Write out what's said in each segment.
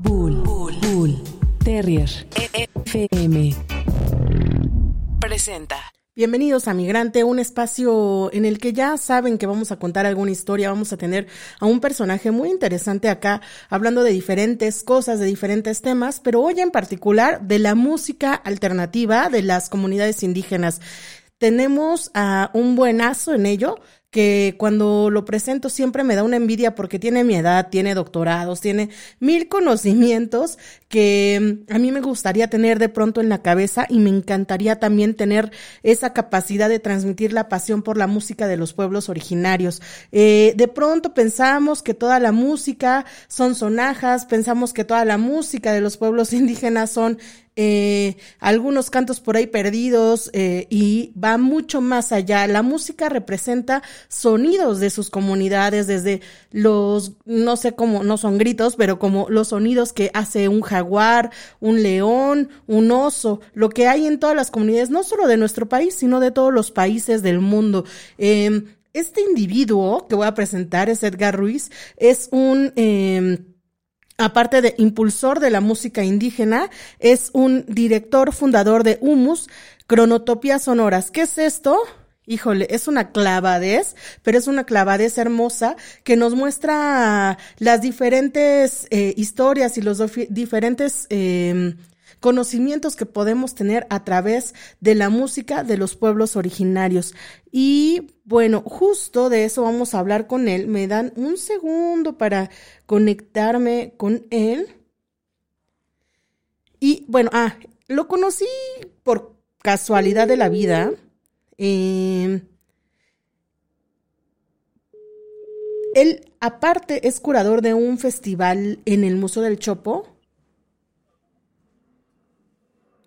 Bull, Bull, Bull, Terrier, FM. Presenta. Bienvenidos a Migrante, un espacio en el que ya saben que vamos a contar alguna historia, vamos a tener a un personaje muy interesante acá hablando de diferentes cosas, de diferentes temas, pero hoy en particular de la música alternativa de las comunidades indígenas. Tenemos a un buenazo en ello, que cuando lo presento siempre me da una envidia porque tiene mi edad, tiene doctorados, tiene mil conocimientos que mm, a mí me gustaría tener de pronto en la cabeza y me encantaría también tener esa capacidad de transmitir la pasión por la música de los pueblos originarios. Eh, de pronto pensamos que toda la música son sonajas, pensamos que toda la música de los pueblos indígenas son eh, algunos cantos por ahí perdidos eh, y va mucho más allá. La música representa sonidos de sus comunidades, desde los, no sé cómo, no son gritos, pero como los sonidos que hace un jaguar, un león, un oso, lo que hay en todas las comunidades, no solo de nuestro país, sino de todos los países del mundo. Em, este individuo que voy a presentar es Edgar Ruiz, es un... Aparte de impulsor de la música indígena, es un director fundador de Humus, Cronotopias Sonoras. ¿Qué es esto? Híjole, es una clavadez, pero es una clavadez hermosa que nos muestra las diferentes eh, historias y los diferentes eh, conocimientos que podemos tener a través de la música de los pueblos originarios. Y bueno, justo de eso vamos a hablar con él. Me dan un segundo para conectarme con él. Y bueno, ah, lo conocí por casualidad de la vida. Em, él, aparte, es curador de un festival en el Museo del Chopo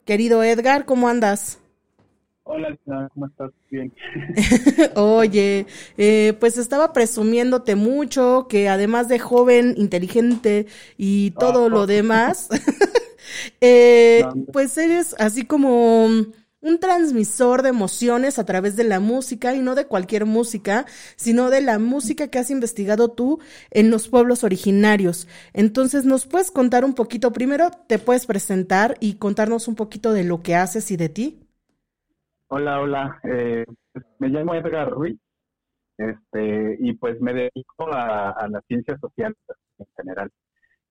Querido Edgar, ¿cómo andas? Hola, ¿cómo estás? Bien. Oye, eh, pues estaba presumiéndote mucho que además de joven, inteligente y todo lo demás, eh, pues eres así como un transmisor de emociones a través de la música y no de cualquier música, sino de la música que has investigado tú en los pueblos originarios. Entonces, ¿nos puedes contar un poquito? Primero, te puedes presentar y contarnos un poquito de lo que haces y de ti. Hola, hola. Eh, me llamo Edgar Ruiz este, y pues me dedico a, las ciencias sociales en general.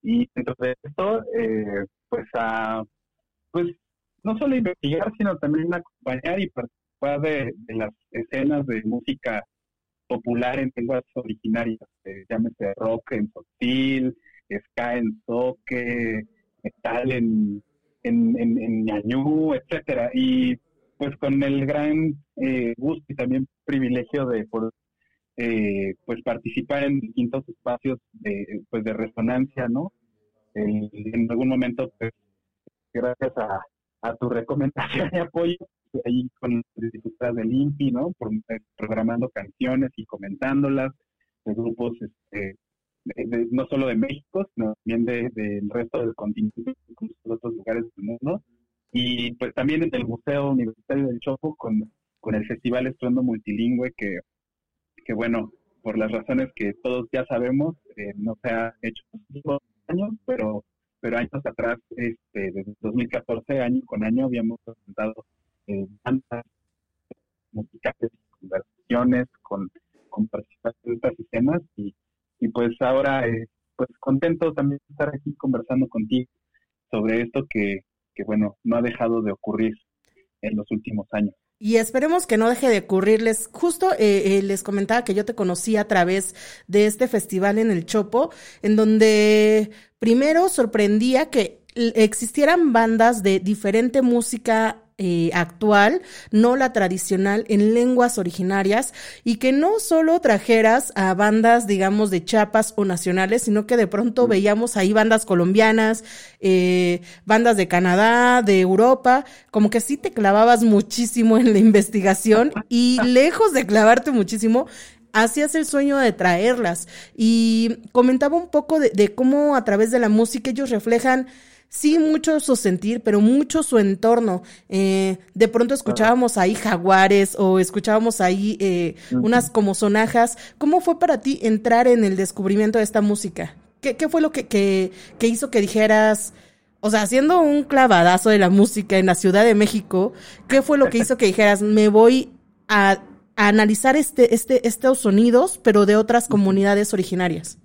Y dentro de esto, eh, pues a pues no solo investigar, sino también acompañar y participar de, las escenas de música popular en lenguas originarias, eh, llámese rock en sotil, ska en soque, metal en, en, en, ñañú, etcétera. Y pues con el gran eh, gusto y también privilegio de eh, pues participar en distintos espacios de, pues de resonancia, ¿no? en algún momento, pues, gracias a, a tu recomendación y apoyo ahí con las diputadas del INPI, ¿no? Eh, programando canciones y comentándolas de grupos este, no solo de México, sino también del de, resto del continente, de otros lugares del mundo. Y pues también en el Museo Universitario del Chopo con, con el Festival Estruendo Multilingüe, que, que bueno, por las razones que todos ya sabemos, eh, no se ha hecho en años, pero pero años atrás, este, desde 2014, año con año, habíamos presentado eh, bandas musicales, conversaciones con, con participación de estas sistemas y, y pues ahora, eh, pues contento también de estar aquí conversando contigo sobre esto que, que, bueno, no ha dejado de ocurrir en los últimos años. Y esperemos que no deje de ocurrirles. Justo eh, eh, les comentaba que yo te conocí a través de este festival en el Chopo, en donde primero sorprendía que existieran bandas de diferente música eh, actual, no la tradicional, en lenguas originarias, y que no solo trajeras a bandas, digamos, de chapas o nacionales, sino que de pronto veíamos ahí bandas colombianas, eh, bandas de Canadá, de Europa, como que sí te clavabas muchísimo en la investigación y lejos de clavarte muchísimo, hacías el sueño de traerlas. Y comentaba un poco de, de cómo a través de la música ellos reflejan sí mucho su sentir, pero mucho su entorno. Eh, de pronto escuchábamos ahí jaguares o escuchábamos ahí eh, unas como sonajas. ¿Cómo fue para ti entrar en el descubrimiento de esta música? ¿Qué, qué fue lo que, que, que hizo que dijeras, o sea, haciendo un clavadazo de la música en la Ciudad de México, ¿qué fue lo que hizo que dijeras, me voy a, analizar este, este, estos sonidos, pero de otras comunidades originarias?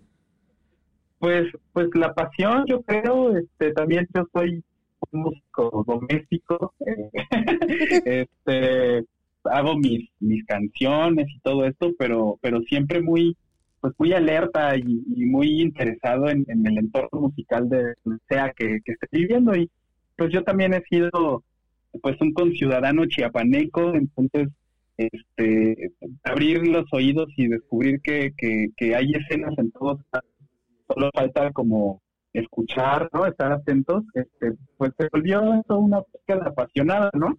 Pues, pues la pasión, yo creo, este, también yo soy un músico doméstico, eh, este, hago mis, mis canciones y todo esto, pero, pero siempre muy, pues muy alerta y, muy interesado en, el entorno musical de sea que, que esté viviendo. Y pues yo también he sido pues un conciudadano chiapaneco, entonces este abrir los oídos y descubrir que, que, hay escenas en todos solo falta como escuchar, ¿no? Estar atentos, este, pues se volvió eso una búsqueda apasionada, ¿no?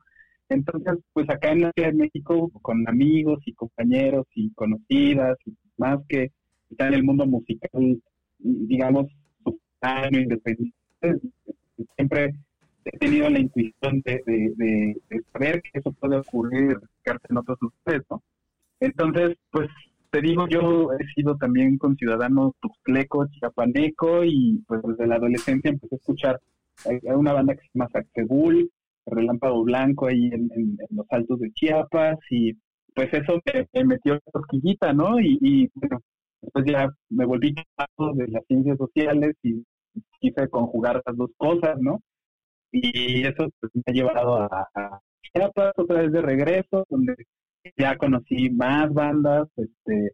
Entonces, pues acá en la Ciudad de México, con amigos y compañeros y conocidas, y más que están en el mundo musical, digamos, año independiente, siempre he tenido la intuición de, de, saber que eso puede ocurrir en otros lugares, ¿no? Entonces, pues te digo, yo he sido también con ciudadano tuxtleco, chiapaneco, y pues desde la adolescencia empecé a escuchar hay, una banda que se llama Saxegul, Relámpago Blanco ahí en, los altos de Chiapas, y pues eso me, metió la cosquillita, ¿no? Y, bueno, después ya me volví de las ciencias sociales y quise conjugar las dos cosas, ¿no? Y eso pues, me ha llevado a, a Chiapas otra vez de regreso, donde ya conocí más bandas, este,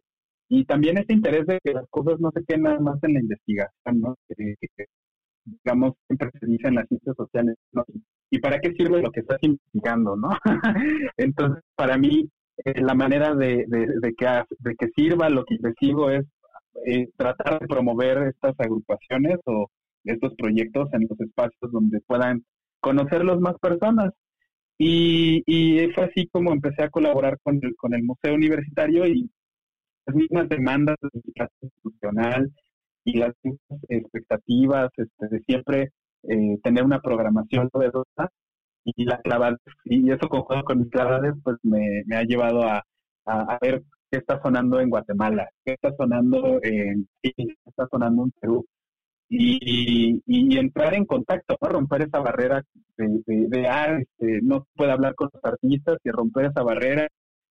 y también ese interés de que las cosas no se queden nada más en la investigación, ¿no? Digamos, siempre se dice en las ciencias sociales, ¿no? ¿Y para qué sirve lo que estás investigando, no? Entonces, para mí, eh, la manera de, de, que, de que sirva lo que investigo es eh, tratar de promover estas agrupaciones o estos proyectos en los espacios donde puedan conocerlos más personas. Y, y fue así como empecé a colaborar con el, con el Museo Universitario y las mismas demandas de institucional y las mismas expectativas este, de siempre eh, tener una programación novedosa y la clavada, y eso conjunto con mis clavades, pues me, me ha llevado a, a, ver qué está sonando en Guatemala, qué está sonando en qué está sonando en Perú. Y, y, entrar en contacto, ¿no? romper esa barrera de, de, ah, este, no puede hablar con los artistas y romper esa barrera,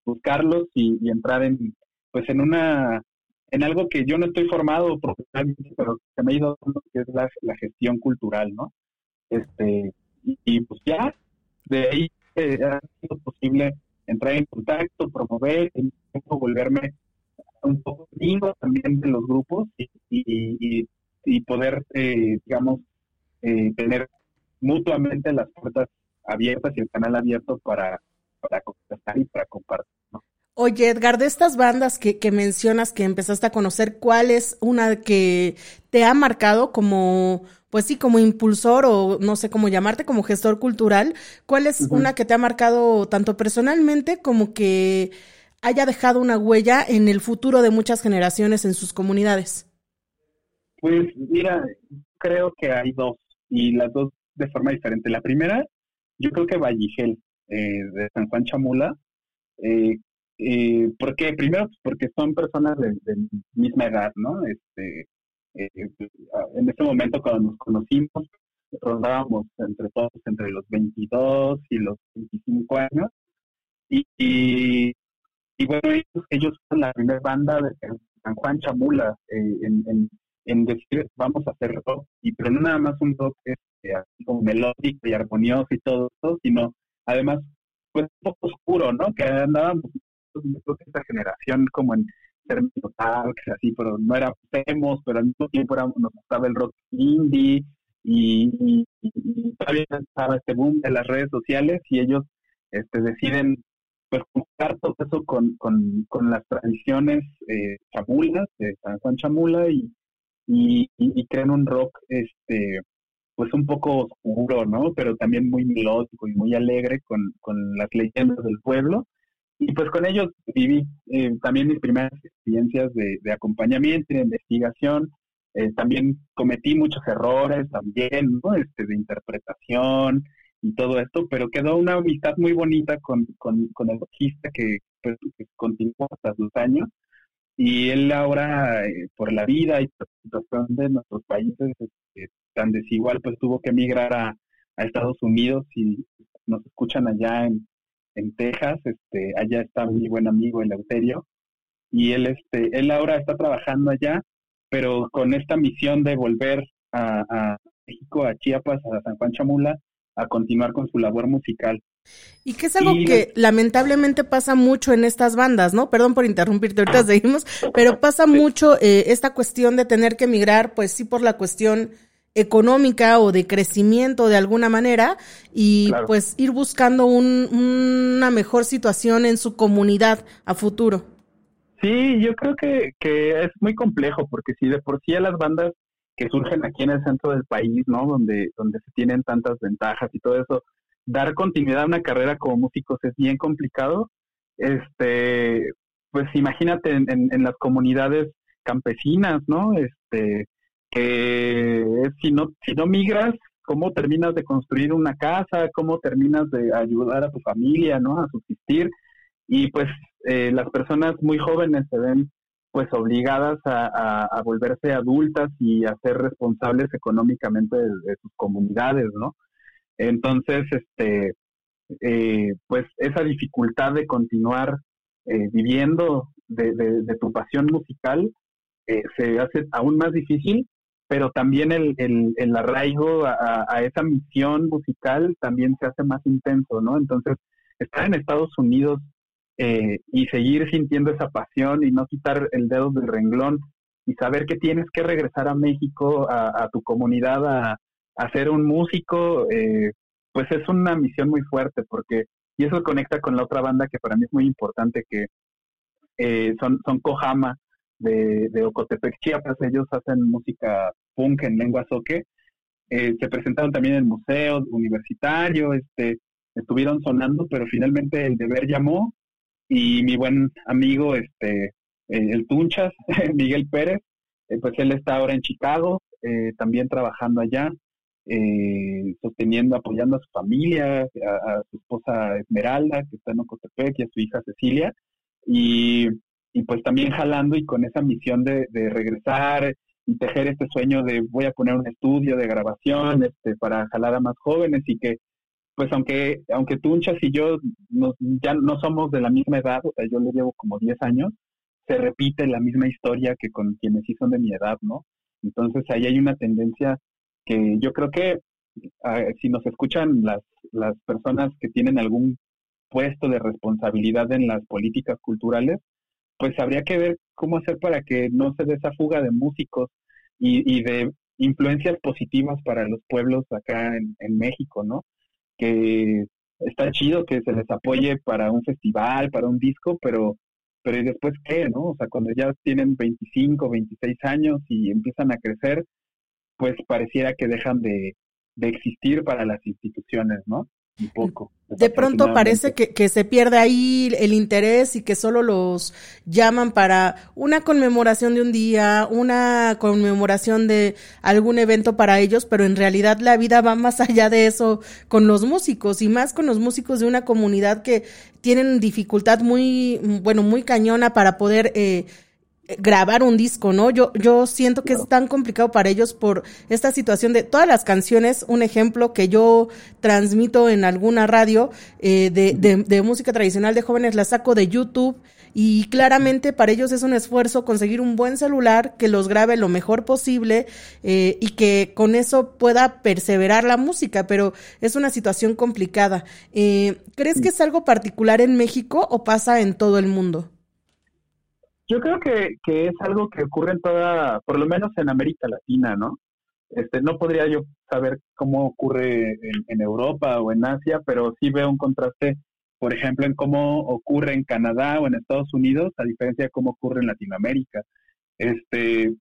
buscarlos y, entrar en, pues en una en algo que yo no estoy formado profesionalmente, pero que me ha ido que es la, gestión cultural, ¿no? Este, y, pues ya, de ahí eh, ha sido posible entrar en contacto, promover, volverme un poco lindo también de los grupos y, y, y poder, eh, digamos, eh, tener mutuamente las puertas abiertas y el canal abierto para, para contestar y para compartir. Oye, Edgar, de estas bandas que, que, mencionas que empezaste a conocer, ¿cuál es una que te ha marcado como, pues sí, como impulsor o no sé cómo llamarte, como gestor cultural? ¿Cuál es una que te ha marcado tanto personalmente como que haya dejado una huella en el futuro de muchas generaciones en sus comunidades? Pues mira, creo que hay dos y las dos de forma diferente. La primera, yo creo que Valligel, eh, de San Juan Chamula, eh, eh, porque primero porque son personas de, misma edad, ¿no? Este, eh, en ese momento cuando nos conocimos rondábamos entre todos entre los 22 y los 25 años y, y, bueno ellos, ellos son la primera banda de San Juan Chamula eh, en, en, decir vamos a hacer rock y pero no nada más un rock este, así como melódico y armonioso y todo eso sino además pues un poco oscuro, ¿no? Que andábamos creo que esta generación como en términos así, pero no era emos, pero al mismo tiempo era, nos gustaba el rock indie y, todavía estaba este boom de las redes sociales y ellos este, deciden pues juntar todo eso con, con, con las tradiciones eh, chamulas de San Juan Chamula y, y, crean un rock este pues un poco oscuro, ¿no? Pero también muy melódico y muy alegre con, con las leyendas del pueblo y pues con ellos viví eh, también mis primeras experiencias de, acompañamiento y de investigación. Eh, también cometí muchos errores también. Este, de interpretación y todo esto, pero quedó una amistad muy bonita con, con, el bajista que, pues, continuó hasta sus años. Y él ahora, eh, por la vida y por la situación de nuestros países este, tan desigual, pues tuvo que emigrar a, a, Estados Unidos y nos escuchan allá en, en Texas, este, allá está mi buen amigo Eleuterio, y él, este, él ahora está trabajando allá, pero con esta misión de volver a, a México, a Chiapas, a San Juan Chamula, a continuar con su labor musical. Y que es algo que lamentablemente pasa mucho en estas bandas, ¿no? Perdón por interrumpirte, ahorita seguimos, pero pasa mucho eh, esta cuestión de tener que emigrar, pues sí, por la cuestión económica o de crecimiento de alguna manera y pues ir buscando un, una mejor situación en su comunidad a futuro. Sí, yo creo que, que es muy complejo porque si de por sí a las bandas que surgen aquí en el centro del país, ¿no? Donde, donde se tienen tantas ventajas y todo eso, dar continuidad a una carrera como músicos es bien complicado. Este, pues imagínate en, las comunidades campesinas, ¿no? Este, que si no, si no migras, ¿cómo terminas de construir una casa? ¿Cómo terminas de ayudar a tu familia, ¿no? A subsistir. Y pues eh, las personas muy jóvenes se ven pues obligadas a, volverse adultas y a ser responsables económicamente de, sus comunidades, ¿no? Entonces, este, eh, pues esa dificultad de continuar eh, viviendo de, tu pasión musical eh, se hace aún más difícil, pero también el, el, arraigo a, a, esa misión musical también se hace más intenso, ¿no? Entonces, estar en Estados Unidos eh, y seguir sintiendo esa pasión y no quitar el dedo del renglón y saber que tienes que regresar a México, a, tu comunidad, a, ser un músico, eh, pues es una misión muy fuerte porque, y eso conecta con la otra banda que para mí es muy importante, que eh, son, son Kohama de, de Ocotepec, Chiapas, ellos hacen música punk en lengua soque, se presentaron también en el museo universitario, este, estuvieron sonando, pero finalmente el deber llamó y mi buen amigo, este, eh, el Tunchas, Miguel Pérez, eh, pues él está ahora en Chicago, eh, también trabajando allá, sosteniendo, apoyando a su familia, a, su esposa Esmeralda, que está en Ocotepec, y a su hija Cecilia, y, y pues también jalando y con esa misión de, regresar y tejer este sueño de voy a poner un estudio de grabación este, para jalar a más jóvenes y que pues aunque aunque Tunchas y yo ya no somos de la misma edad, o sea, yo le llevo como 10 años, se repite la misma historia que con quienes sí son de mi edad, ¿no? Entonces ahí hay una tendencia que yo creo que ah, si nos escuchan las, las personas que tienen algún puesto de responsabilidad en las políticas culturales, pues habría que ver cómo hacer para que no se dé esa fuga de músicos y, y de influencias positivas para los pueblos acá en, en México, ¿no? que está chido que se les apoye para un festival, para un disco, pero pero ¿y después qué, no? O sea, cuando ya tienen 25, 26 años y empiezan a crecer, pues pareciera que dejan de, de existir para las instituciones, ¿no? un poco. De pronto parece que, que, se pierde ahí el interés y que solo los llaman para una conmemoración de un día, una conmemoración de algún evento para ellos, pero en realidad la vida va más allá de eso con los músicos y más con los músicos de una comunidad que tienen dificultad muy, bueno, muy cañona para poder... Eh, grabar un disco, ¿no? Yo, yo siento que es tan complicado para ellos por esta situación de todas las canciones, un ejemplo que yo transmito en alguna radio eh, de, de, música tradicional de jóvenes, la saco de YouTube y claramente para ellos es un esfuerzo conseguir un buen celular que los grabe lo mejor posible eh, y que con eso pueda perseverar la música, pero es una situación complicada. Eh, ¿Crees que es algo particular en México o pasa en todo el mundo? Yo creo que, que es algo que ocurre en toda, por lo menos en América Latina, ¿no? Este, no podría yo saber cómo ocurre en, Europa o en Asia, pero sí veo un contraste, por ejemplo, en cómo ocurre en Canadá o en Estados Unidos, a diferencia de cómo ocurre en Latinoamérica. Este,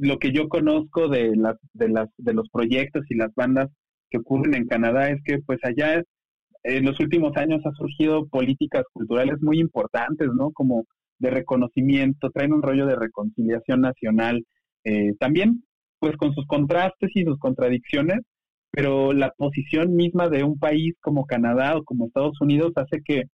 lo que yo conozco de las, de las, de los proyectos y las bandas que ocurren en Canadá es que, pues allá en los últimos años ha surgido políticas culturales muy importantes, ¿no? Como de reconocimiento, traen un rollo de reconciliación nacional, eh, también pues con sus contrastes y sus contradicciones, pero la posición misma de un país como Canadá o como Estados Unidos hace que,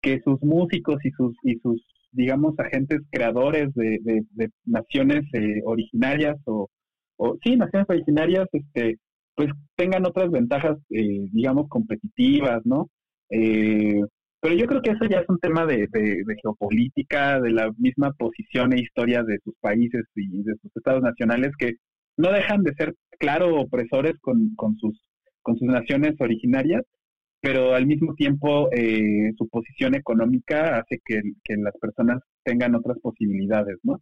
que sus músicos y sus, y sus digamos, agentes creadores de, de, naciones eh, originarias o, o, sí, naciones originarias, este, pues tengan otras ventajas, eh, digamos, competitivas, ¿no? Eh, pero yo creo que eso ya es un tema de, de, geopolítica, de la misma posición e historia de sus países y de sus estados nacionales que no dejan de ser, claro, opresores con, con, sus, con sus naciones originarias, pero al mismo tiempo eh, su posición económica hace que, que, las personas tengan otras posibilidades, ¿no?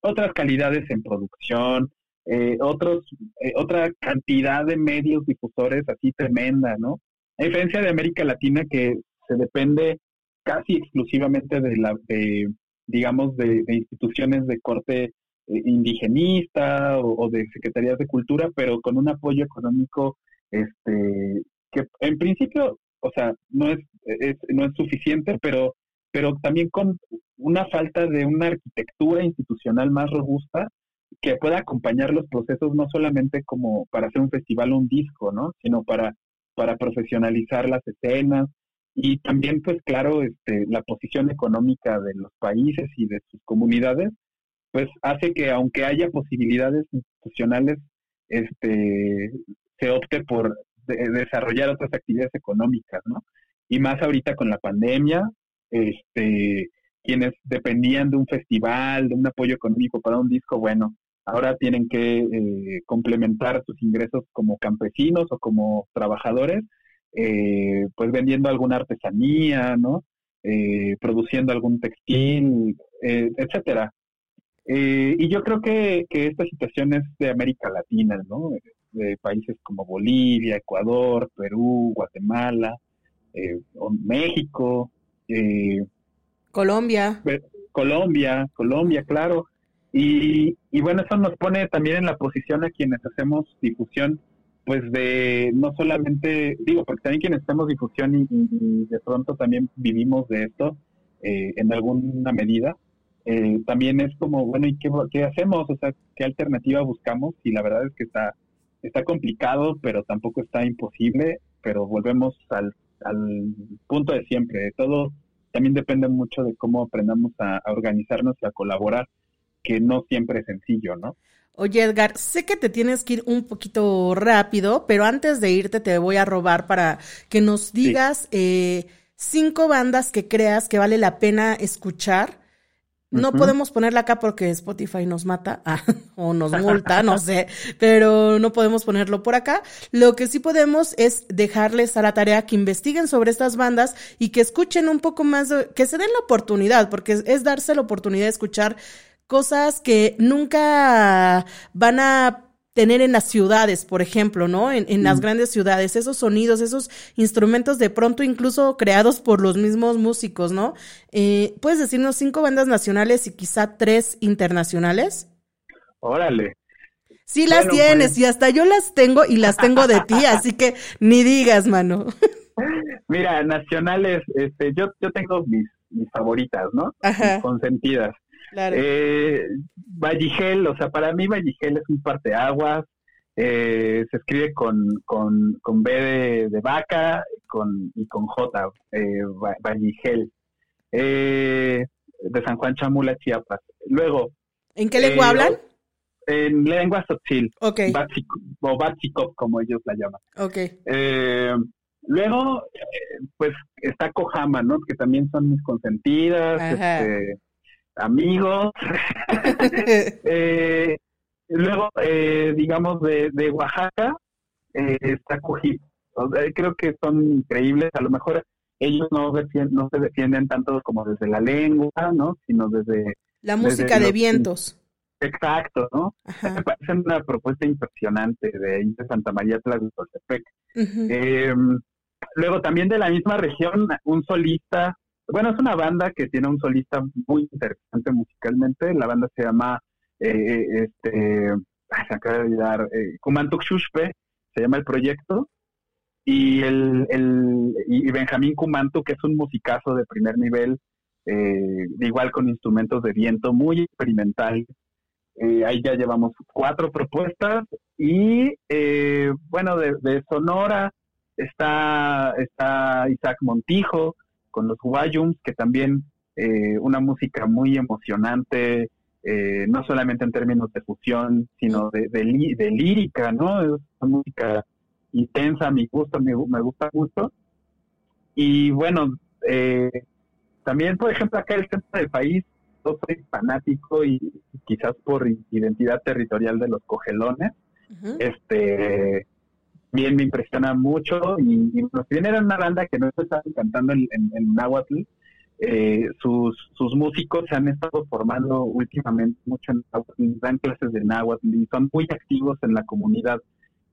Otras calidades en producción, eh, otros, eh, otra cantidad de medios difusores así tremenda, ¿no? A diferencia de América Latina que se depende casi exclusivamente de la, de, digamos, de, instituciones de corte eh, indigenista o, de secretarías de cultura, pero con un apoyo económico, este, que en principio, o sea, no es, no es suficiente, pero, pero también con una falta de una arquitectura institucional más robusta que pueda acompañar los procesos no solamente como para hacer un festival o un disco, ¿no? Sino para, para profesionalizar las escenas, y también pues claro este la posición económica de los países y de sus comunidades pues hace que aunque haya posibilidades institucionales este se opte por desarrollar otras actividades económicas no y más ahorita con la pandemia este quienes dependían de un festival de un apoyo económico para un disco bueno ahora tienen que eh, complementar sus ingresos como campesinos o como trabajadores eh, pues vendiendo alguna artesanía, ¿no? Eh, produciendo algún textil, eh, etcétera. y yo creo que, que esta situación es de América Latina, ¿no? De países como Bolivia, Ecuador, Perú, Guatemala, México, Colombia. Colombia, Colombia, claro. Y, y bueno, eso nos pone también en la posición a quienes hacemos difusión pues de no solamente, digo, porque también quienes hacemos difusión y, de pronto también vivimos de esto eh, en alguna medida, eh, también es como, bueno, ¿y qué, hacemos? O sea, ¿qué alternativa buscamos? Y la verdad es que está, está complicado, pero tampoco está imposible, pero volvemos al, al punto de siempre. Todo también depende mucho de cómo aprendamos a, a organizarnos y a colaborar, que no siempre es sencillo, ¿no? Oye, Edgar, sé que te tienes que ir un poquito rápido, pero antes de irte te voy a robar para que nos digas eh, cinco bandas que creas que vale la pena escuchar. No podemos ponerla acá porque Spotify nos mata ah, o nos multa, no sé, pero no podemos ponerlo por acá. Lo que sí podemos es dejarles a la tarea que investiguen sobre estas bandas y que escuchen un poco más, que se den la oportunidad, porque es darse la oportunidad de escuchar cosas que nunca van a tener en las ciudades, por ejemplo, ¿no? En, en las mm. grandes ciudades, esos sonidos, esos instrumentos de pronto incluso creados por los mismos músicos, ¿no? Eh, ¿Puedes decirnos cinco bandas nacionales y quizá tres internacionales? Órale. Sí las tienes pues. y hasta yo las tengo y las tengo de ti, así que ni digas, mano. Mira, nacionales, este, yo, yo tengo mis, mis favoritas, ¿no? Ajá. consentidas. Claro. Eh, Valligel, o sea, para mí Valligel es un parteaguas, eh, se escribe con, con, con B de, vaca con, y con J, eh, Valligel, eh, de San Juan Chamula, Chiapas. Luego. ¿En qué lengua hablan? En lengua sotzil. Ok. o Batsikop, como ellos la llaman. Ok. luego, pues está Kojama, ¿no? Que también son mis consentidas. Este, amigos. eh, luego, eh, digamos, de, de Oaxaca, eh, está Cujip. creo que son increíbles. A lo mejor ellos no, no se defienden tanto como desde la lengua, ¿no? Sino desde... La música de vientos. Exacto, ¿no? Me parece una propuesta impresionante de, de Santa María Tlaxcaltepec. eh, luego también de la misma región, un solista bueno, es una banda que tiene un solista muy interesante musicalmente. La banda se llama, eh, este, se acaba de olvidar, eh, Kumantuk se llama el proyecto. Y, el, el, y Benjamín Kumantu, que es un musicazo de primer nivel, eh, igual con instrumentos de viento, muy experimental. Eh, ahí ya llevamos cuatro propuestas. Y eh, bueno, de, de Sonora está, está Isaac Montijo, con los Guayums, que también eh, una música muy emocionante, eh, no solamente en términos de fusión, sino de, de, lírica, ¿no? Es una música intensa, a mi gusto, me, me gusta mucho. Y bueno, eh, también, por ejemplo, acá en el centro del país, yo soy fanático y quizás por identidad territorial de los cogelones, este bien me impresiona mucho y, y si bien era una banda que no estaba cantando en, en, en náhuatl, eh, sus, sus músicos se han estado formando últimamente mucho en dan clases de náhuatl y son muy activos en la comunidad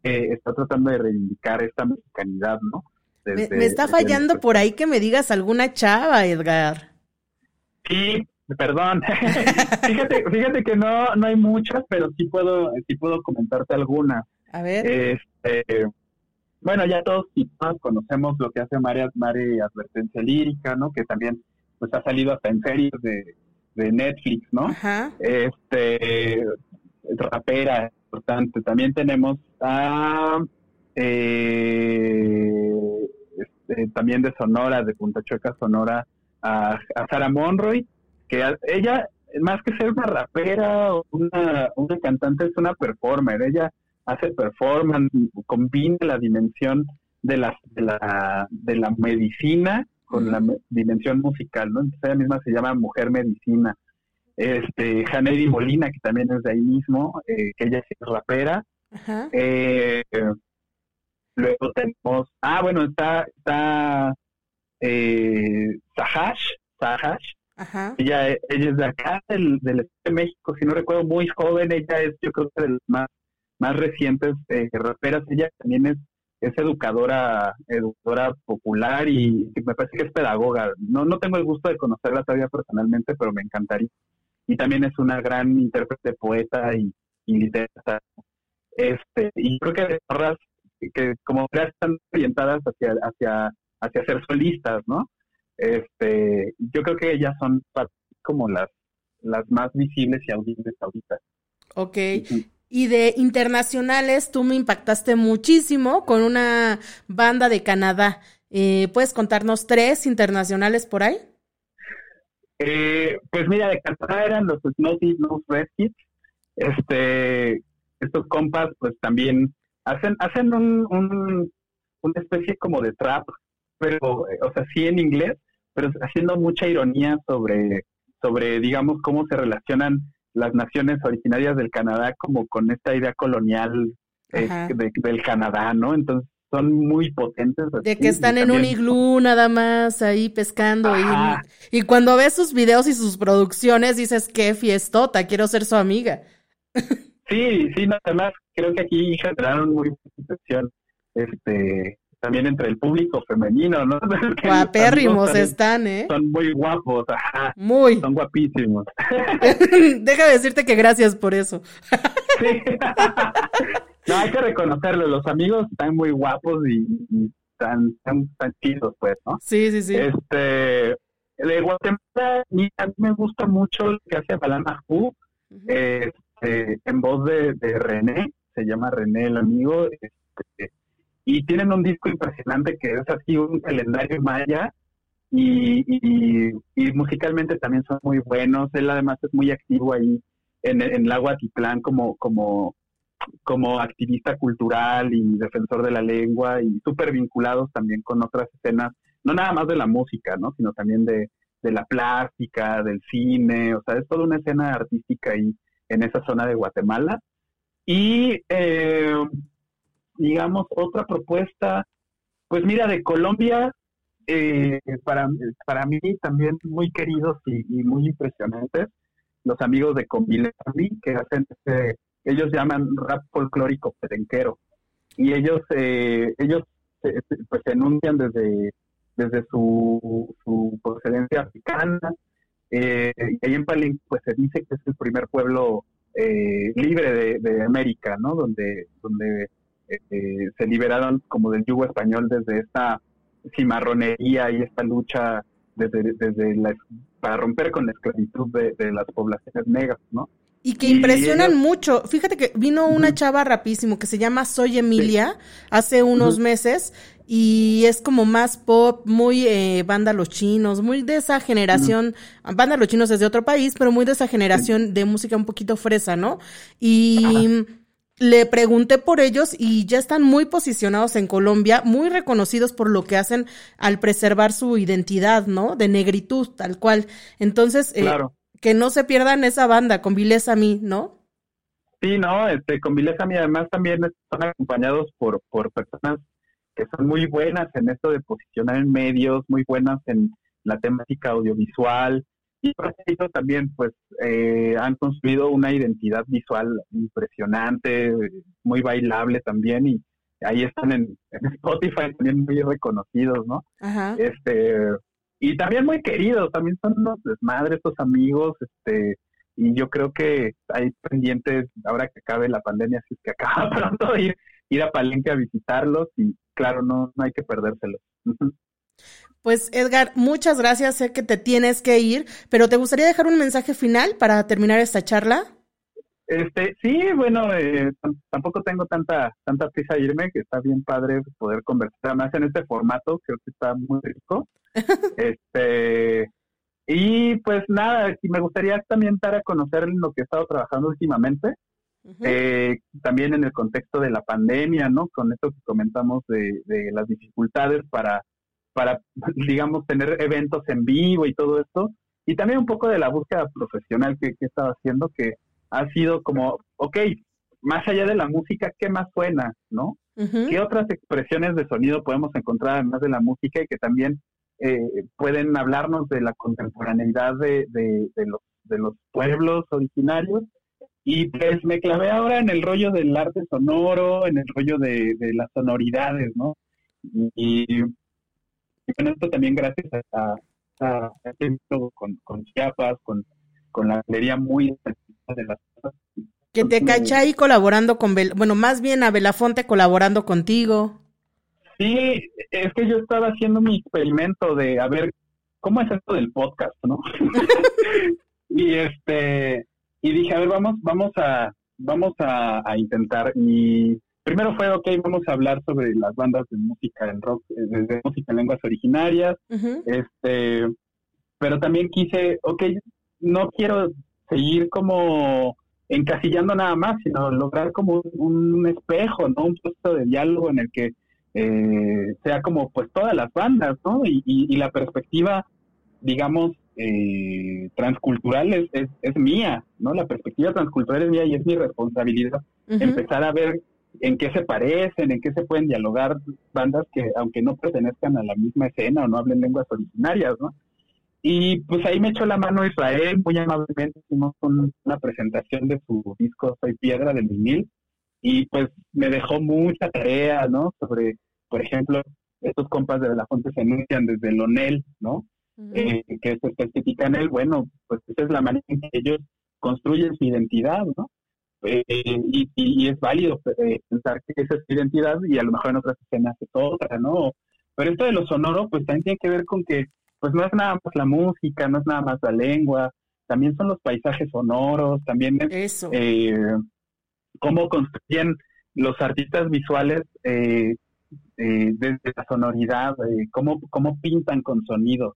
que está tratando de reivindicar esta mexicanidad, ¿no? me, está fallando por ahí que me digas alguna chava, Edgar. Sí, perdón. fíjate, fíjate que no, no hay muchas, pero sí puedo, sí puedo comentarte alguna. A ver. Este, bueno, ya todos, todos conocemos lo que hace María Mare Advertencia Lírica, ¿no? Que también pues ha salido hasta en series de, de Netflix, ¿no? Ajá. Este, rapera, importante. También tenemos a, eh, este, también de Sonora, de Punta Chueca, Sonora, a, a Sara Monroy, que ella, más que ser una rapera o una, una cantante, es una performer. Ella hace performance, combina la dimensión de la, de la, de la medicina con la dimensión musical, ¿no? Entonces ella misma se llama Mujer Medicina. Este, Janedi Molina, que también es de ahí mismo, eh, que ella es rapera. Eh, luego tenemos, ah, bueno, está, está eh, Sahash, Sahash. Ella, ella es de acá, del, del Estado de México, si no recuerdo, muy joven, ella es, yo creo que de las más, más recientes eh, raperas, ella también es es educadora, educadora popular y me parece que es pedagoga. No, no tengo el gusto de conocerla todavía personalmente, pero me encantaría. Y también es una gran intérprete, poeta y, y literatura. Este, y creo que que como que están orientadas hacia, hacia, hacia ser solistas, ¿no? Este, yo creo que ellas son como las, las más visibles y audibles ahorita. Ok. Y de internacionales, tú me impactaste muchísimo con una banda de Canadá. Eh, ¿Puedes contarnos tres internacionales por ahí? Eh, pues mira, de Canadá eran los Snowty Nose Rescue. Este, estos compas, pues también hacen, hacen un, un, una especie como de trap, pero, o sea, sí en inglés, pero haciendo mucha ironía sobre, sobre digamos, cómo se relacionan las naciones originarias del Canadá como con esta idea colonial eh, del Canadá, ¿no? Entonces son muy potentes. de que están en un iglú nada más ahí pescando y, y, cuando ves sus videos y sus producciones dices qué fiestota, quiero ser su amiga. Sí, sí, nada más creo que aquí generaron muy buena este también entre el público femenino, ¿no? Guapérrimos están, ¿eh? Son muy guapos, ajá. Muy. Son guapísimos. Deja de decirte que gracias por eso. sí. no, hay que reconocerlo, los amigos están muy guapos y, están, están, chidos, pues, ¿no? Sí, sí, sí. Este, de Guatemala, a mí me gusta mucho lo que hace Balana Hu, este, en voz de, de René, se llama René el amigo, este, y tienen un disco impresionante que es así un calendario maya y, musicalmente también son muy buenos. Él además es muy activo ahí en, en el Titlán como, como, como activista cultural y defensor de la lengua y súper vinculados también con otras escenas, no nada más de la música, ¿no? sino también de, de la plástica, del cine, o sea, es toda una escena artística ahí en esa zona de Guatemala. Y eh, digamos, otra propuesta, pues mira, de Colombia, eh, para, para mí también muy queridos y, muy impresionantes, los amigos de Convile que hacen este, ellos llaman rap folclórico perenquero, y ellos, eh, ellos pues se enuncian desde, desde su, su procedencia africana, eh, y ahí en Palenque pues se dice que es el primer pueblo libre de, de América, ¿no? Donde, donde eh, se liberaron como del yugo español desde esta cimarronería y esta lucha desde, desde la, para romper con la esclavitud de, las poblaciones negras, ¿no? Y que impresionan mucho. Fíjate que vino una chava rapísimo que se llama Soy Emilia hace unos meses y es como más pop, muy eh, banda los chinos, muy de esa generación, banda los chinos es de otro país, pero muy de esa generación de música un poquito fresa, ¿no? Y le pregunté por ellos y ya están muy posicionados en Colombia, muy reconocidos por lo que hacen al preservar su identidad, ¿no? De negritud, tal cual. Entonces, eh, que no se pierdan esa banda con Vilés a mí, ¿no? Sí, no, este, con a mí además también están acompañados por, por personas que son muy buenas en esto de posicionar en medios, muy buenas en la temática audiovisual, y por eso también pues eh, han construido una identidad visual impresionante, muy bailable también y ahí están en, Spotify también muy reconocidos, ¿no? Ajá. Este y también muy queridos, también son unos desmadres, estos amigos, este y yo creo que hay pendientes ahora que acabe la pandemia, si es que acaba pronto ir ir a Palenque a visitarlos y claro, no, no hay que perdérselos. Pues Edgar, muchas gracias. Sé que te tienes que ir, pero ¿te gustaría dejar un mensaje final para terminar esta charla? Este, sí, bueno, eh, tampoco tengo tanta tanta prisa a irme, que está bien padre poder conversar más en este formato, creo que está muy rico. este, y pues nada, me gustaría también dar a conocer lo que he estado trabajando últimamente, eh, también en el contexto de la pandemia, ¿no? Con esto que comentamos de, de las dificultades para para, digamos, tener eventos en vivo y todo esto. Y también un poco de la búsqueda profesional que, que he estado haciendo, que ha sido como, ok, más allá de la música, ¿qué más suena? ¿No? ¿Qué otras expresiones de sonido podemos encontrar además de la música y que también eh, pueden hablarnos de la contemporaneidad de, de, los, de los pueblos originarios? Y pues me clavé ahora en el rollo del arte sonoro, en el rollo de, de las sonoridades, ¿no? Y, y con esto también gracias a, a, este con, con Chiapas, con, con la galería muy de las. Que te cacha ahí colaborando con, bueno, más bien a Belafonte colaborando contigo. Sí, es que yo estaba haciendo mi experimento de a ver cómo es esto del podcast, ¿no? y este y dije, a ver, vamos vamos a vamos a, a intentar y primero fue, ok, vamos a hablar sobre las bandas de música en rock, eh, de, música en lenguas originarias, este, pero también quise, ok, no quiero seguir como encasillando nada más, sino lograr como un, espejo, ¿no? Un puesto de diálogo en el que eh, sea como pues todas las bandas, ¿no? Y, y, la perspectiva, digamos, eh, transcultural es, es, es, mía, ¿no? La perspectiva transcultural es mía y es mi responsabilidad empezar a ver en qué se parecen, en qué se pueden dialogar bandas que, aunque no pertenezcan a la misma escena o no hablen lenguas originarias, ¿no? Y pues ahí me echó la mano Israel, muy amablemente hicimos una presentación de su disco Soy Piedra del vinil, y pues me dejó mucha tarea, ¿no? Sobre, por ejemplo, estos compas de La Fonte se anuncian desde el ONEL, ¿no? eh, que es en él, bueno, pues esa es la manera en que ellos construyen su identidad, ¿no? Eh, y, es válido eh, pensar que esa es tu identidad y a lo mejor en otras escenas es otra, ¿no? Pero esto de lo sonoro, pues también tiene que ver con que, pues no es nada más la música, no es nada más la lengua, también son los paisajes sonoros, también es eh, cómo construyen los artistas visuales eh, desde la sonoridad, cómo, cómo pintan con sonido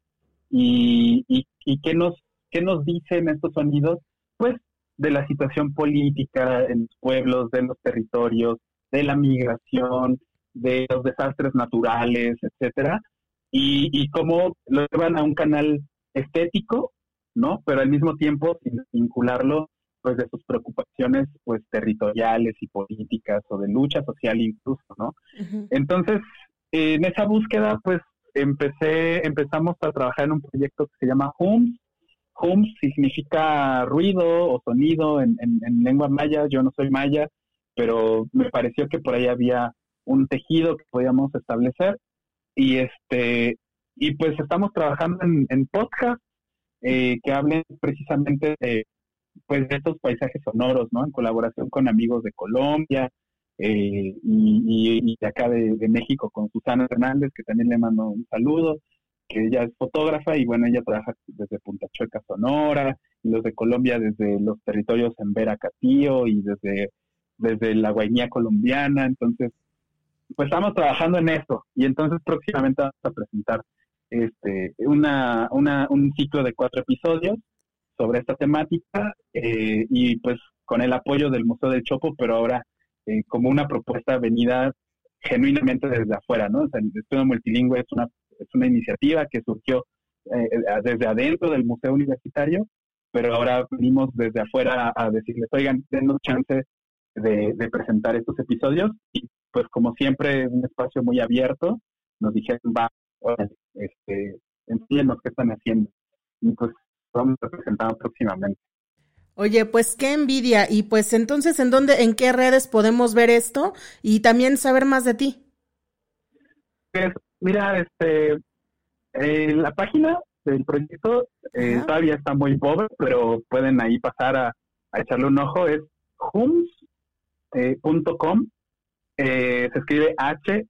y, y, y qué nos qué nos dicen estos sonidos, pues de la situación política en los pueblos, de los territorios, de la migración, de los desastres naturales, etcétera, y, y cómo lo llevan a un canal estético, ¿no? Pero al mismo tiempo sin vincularlo pues de sus preocupaciones pues territoriales y políticas o de lucha social incluso, ¿no? Entonces, en esa búsqueda pues empecé empezamos a trabajar en un proyecto que se llama Homes, hum significa ruido o sonido en, lengua maya. Yo no soy maya, pero me pareció que por ahí había un tejido que podíamos establecer. Y este y pues estamos trabajando en, en podcast eh, que hablen precisamente de, pues, de estos paisajes sonoros, ¿no? En colaboración con amigos de Colombia eh, y, y, acá de, de México con Susana Hernández, que también le mando un saludo que ella es fotógrafa y bueno, ella trabaja desde Punta Chueca, Sonora, y los de Colombia desde los territorios en Vera Catío y desde, desde la Guainía colombiana, entonces pues estamos trabajando en eso y entonces próximamente vamos a presentar este, una, una, un ciclo de cuatro episodios sobre esta temática eh, y pues con el apoyo del Museo del Chopo, pero ahora eh, como una propuesta venida genuinamente desde afuera, ¿no? O sea, el estudio multilingüe es una, es una iniciativa que surgió eh, desde adentro del Museo Universitario, pero ahora venimos desde afuera a, decirles, oigan, denos chance de, de, presentar estos episodios y pues como siempre un espacio muy abierto, nos dijeron, va, este, enséñenos qué están haciendo. Y pues vamos a presentar próximamente. Oye, pues qué envidia. Y pues entonces, ¿en dónde, en qué redes podemos ver esto y también saber más de ti? Mira, este, la página del proyecto eh, todavía está muy pobre, pero pueden ahí pasar a, echarle un ojo. Es hums.com. Eh, eh, se escribe H-U-U-M-S,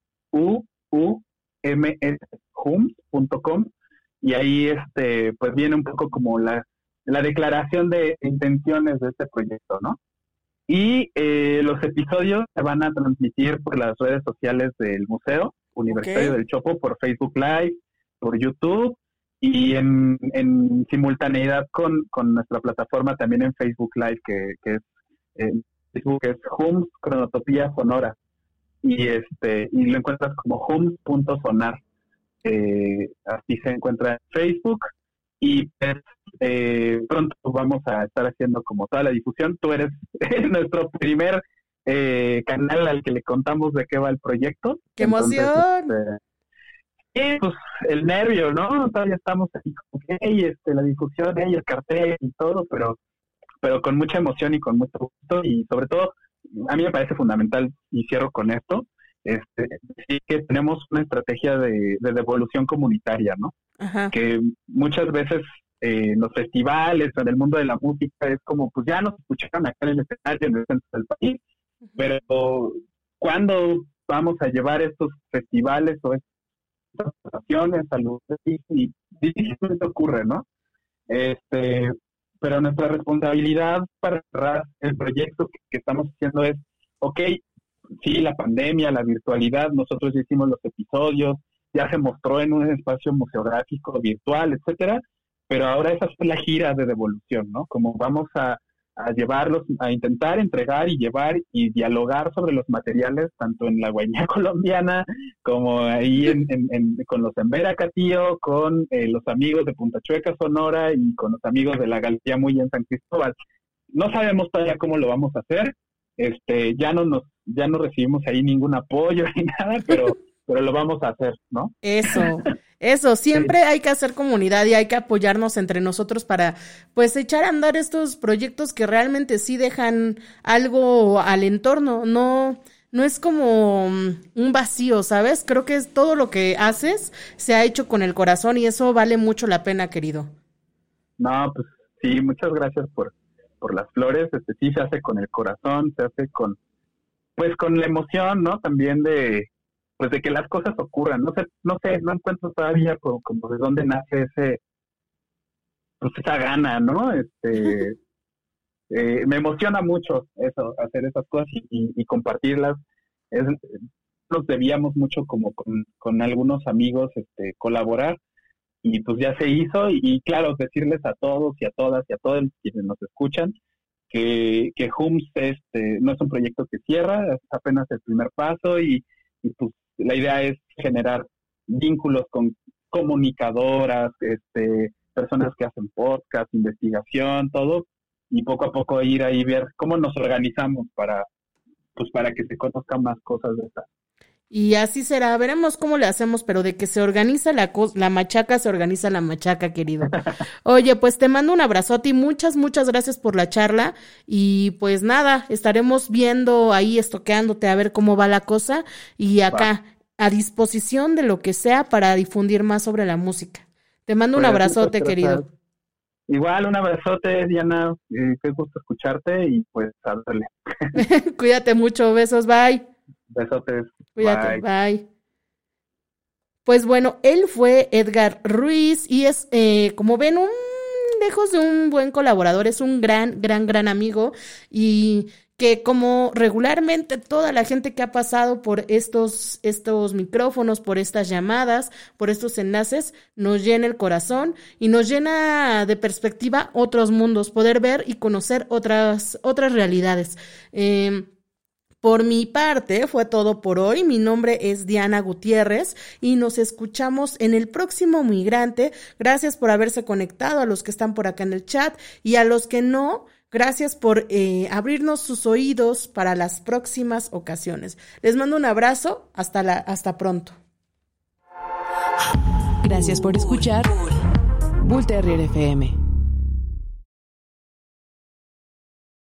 hums.com. Y ahí, este, pues viene un poco como la la declaración de intenciones de este proyecto, ¿no? Y eh, los episodios se van a transmitir por las redes sociales del Museo Universitario del Chopo, por Facebook Live, por YouTube y en, simultaneidad con, nuestra plataforma también en Facebook Live, que, es eh, Facebook es Hums Cronotopía Sonora. Y este y lo encuentras como hums.sonar. Eh, así se encuentra en Facebook y pues, eh, pronto vamos a estar haciendo como toda la difusión. Tú eres nuestro primer eh, canal al que le contamos de qué va el proyecto. ¡Qué emoción! Este, pues el nervio, ¿no? Todavía estamos así como que, este, la difusión, el cartel y todo, pero, pero con mucha emoción y con mucho gusto y sobre todo, a mí me parece fundamental, y cierro con esto, este, sí que tenemos una estrategia de, de devolución comunitaria, ¿no? que muchas veces eh, en los festivales o en el mundo de la música es como, pues ya nos escucharon acá en el escenario, en el centro del país, pero ¿cuándo vamos a llevar estos festivales o estas presentaciones a y difícilmente ocurre, ¿no? Este, pero nuestra responsabilidad para cerrar el proyecto que, que estamos haciendo es, ok, sí, la pandemia, la virtualidad, nosotros ya hicimos los episodios, ya se mostró en un espacio museográfico virtual, etcétera, pero ahora esa es la gira de devolución, ¿no? Como vamos a, llevarlos, a intentar entregar y llevar y dialogar sobre los materiales, tanto en la Guainía colombiana, como ahí en, con los Embera Catío, con eh, los amigos de Punta Chueca, Sonora, y con los amigos de la Galería Muy en San Cristóbal. No sabemos todavía cómo lo vamos a hacer, este, ya no nos, ya no recibimos ahí ningún apoyo ni nada, pero pero lo vamos a hacer, ¿no? Eso, eso, siempre hay que hacer comunidad y hay que apoyarnos entre nosotros para, pues, echar a andar estos proyectos que realmente sí dejan algo al entorno, no, no es como mm, un vacío, ¿sabes? Creo que es todo lo que haces se ha hecho con el corazón y eso vale mucho la pena, querido. No, pues sí, muchas gracias por, por las flores, este sí se hace con el corazón, se hace con, pues con la emoción, ¿no? También de, pues de que las cosas ocurran. No sé, no sé, no encuentro todavía como, de dónde nace ese, pues esa gana, ¿no? Este, eh, me emociona mucho eso, hacer esas cosas y, compartirlas. nos debíamos mucho como con, algunos amigos este, colaborar y pues ya se hizo y, claro, decirles a todos y a todas y a todos quienes nos escuchan que, que HUMS este, no es un proyecto que cierra, es apenas el primer paso y, y pues la idea es generar vínculos con comunicadoras, este, personas que hacen podcast, investigación, todo, y poco a poco ir ahí ver cómo nos organizamos para, pues para que se conozcan más cosas de estas. Y así será, veremos cómo le hacemos, pero de que se organiza la, la machaca, se organiza la machaca, querido. Oye, pues te mando un abrazote y muchas, muchas gracias por la charla. Y pues nada, estaremos viendo ahí, estoqueándote a ver cómo va la cosa. Y acá, a disposición de lo que sea para difundir más sobre la música. Te mando un pues, abrazote, querido. Igual, un abrazote, Diana. Eh, qué gusto escucharte y pues, ándale. Cuídate mucho, besos, bye. Besotes. Cuídate, bye. Pues bueno, él fue Edgar Ruiz y es, eh, como ven, un lejos de un buen colaborador, es un gran, gran, gran amigo y que como regularmente toda la gente que ha pasado por estos, estos micrófonos, por estas llamadas, por estos enlaces, nos llena el corazón y nos llena de perspectiva otros mundos, poder ver y conocer otras, otras realidades. Em, por mi parte, fue todo por hoy. Mi nombre es Diana Gutiérrez y nos escuchamos en el próximo Migrante. Gracias por haberse conectado a los que están por acá en el chat y a los que no. Gracias por eh, abrirnos sus oídos para las próximas ocasiones. Les mando un abrazo. Hasta, la, hasta pronto. Gracias por escuchar Bull Terrier FM.